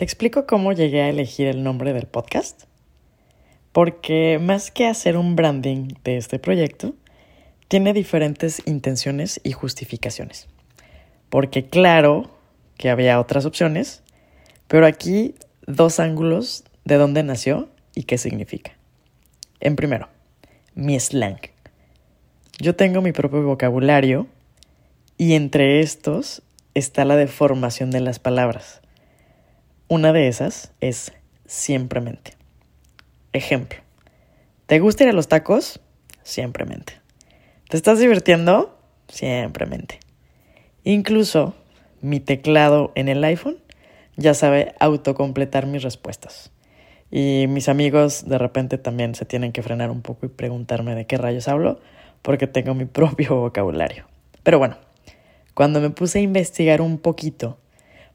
¿Te explico cómo llegué a elegir el nombre del podcast? Porque más que hacer un branding de este proyecto, tiene diferentes intenciones y justificaciones. Porque claro que había otras opciones, pero aquí dos ángulos de dónde nació y qué significa. En primero, mi slang. Yo tengo mi propio vocabulario y entre estos está la deformación de las palabras. Una de esas es siempremente. Ejemplo. ¿Te gusta ir a los tacos? Siempremente. ¿Te estás divirtiendo? Siempremente. Incluso mi teclado en el iPhone ya sabe autocompletar mis respuestas. Y mis amigos de repente también se tienen que frenar un poco y preguntarme de qué rayos hablo, porque tengo mi propio vocabulario. Pero bueno, cuando me puse a investigar un poquito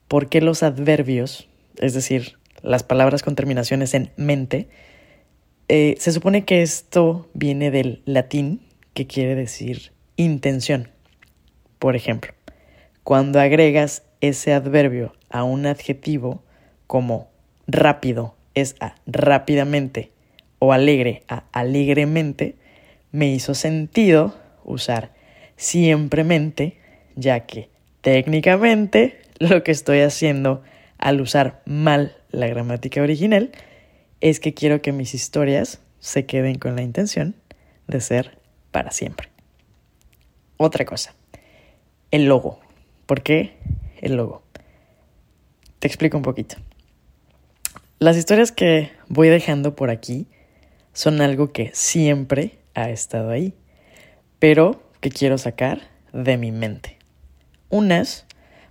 por qué los adverbios es decir, las palabras con terminaciones en mente, eh, se supone que esto viene del latín, que quiere decir intención. Por ejemplo, cuando agregas ese adverbio a un adjetivo como rápido es a rápidamente o alegre a alegremente, me hizo sentido usar siempremente, ya que técnicamente lo que estoy haciendo al usar mal la gramática original es que quiero que mis historias se queden con la intención de ser para siempre. Otra cosa, el logo. ¿Por qué el logo? Te explico un poquito. Las historias que voy dejando por aquí son algo que siempre ha estado ahí, pero que quiero sacar de mi mente. Unas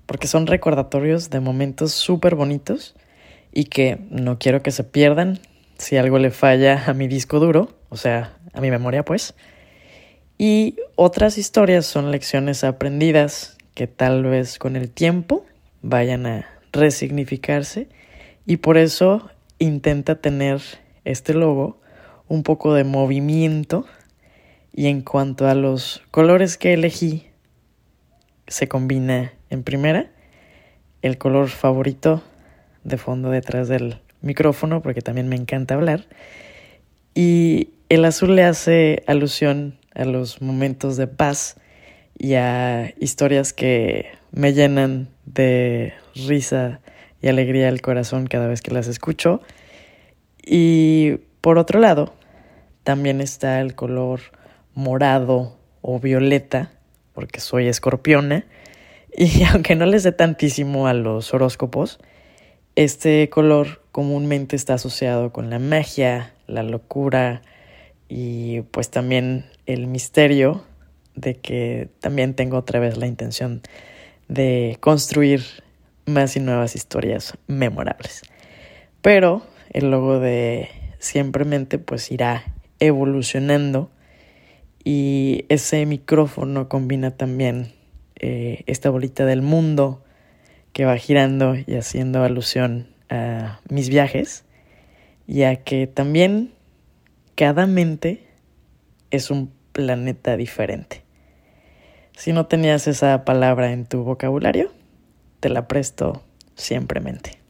porque son recordatorios de momentos súper bonitos y que no quiero que se pierdan si algo le falla a mi disco duro, o sea, a mi memoria pues. Y otras historias son lecciones aprendidas que tal vez con el tiempo vayan a resignificarse y por eso intenta tener este logo un poco de movimiento y en cuanto a los colores que elegí se combina en primera, el color favorito de fondo detrás del micrófono, porque también me encanta hablar. Y el azul le hace alusión a los momentos de paz y a historias que me llenan de risa y alegría el corazón cada vez que las escucho. Y por otro lado, también está el color morado o violeta, porque soy escorpiona, y aunque no les dé tantísimo a los horóscopos, este color comúnmente está asociado con la magia, la locura y pues también el misterio de que también tengo otra vez la intención de construir más y nuevas historias memorables. Pero el logo de Siempremente pues irá evolucionando y ese micrófono combina también eh, esta bolita del mundo que va girando y haciendo alusión a mis viajes, ya que también cada mente es un planeta diferente. Si no tenías esa palabra en tu vocabulario, te la presto siempre mente.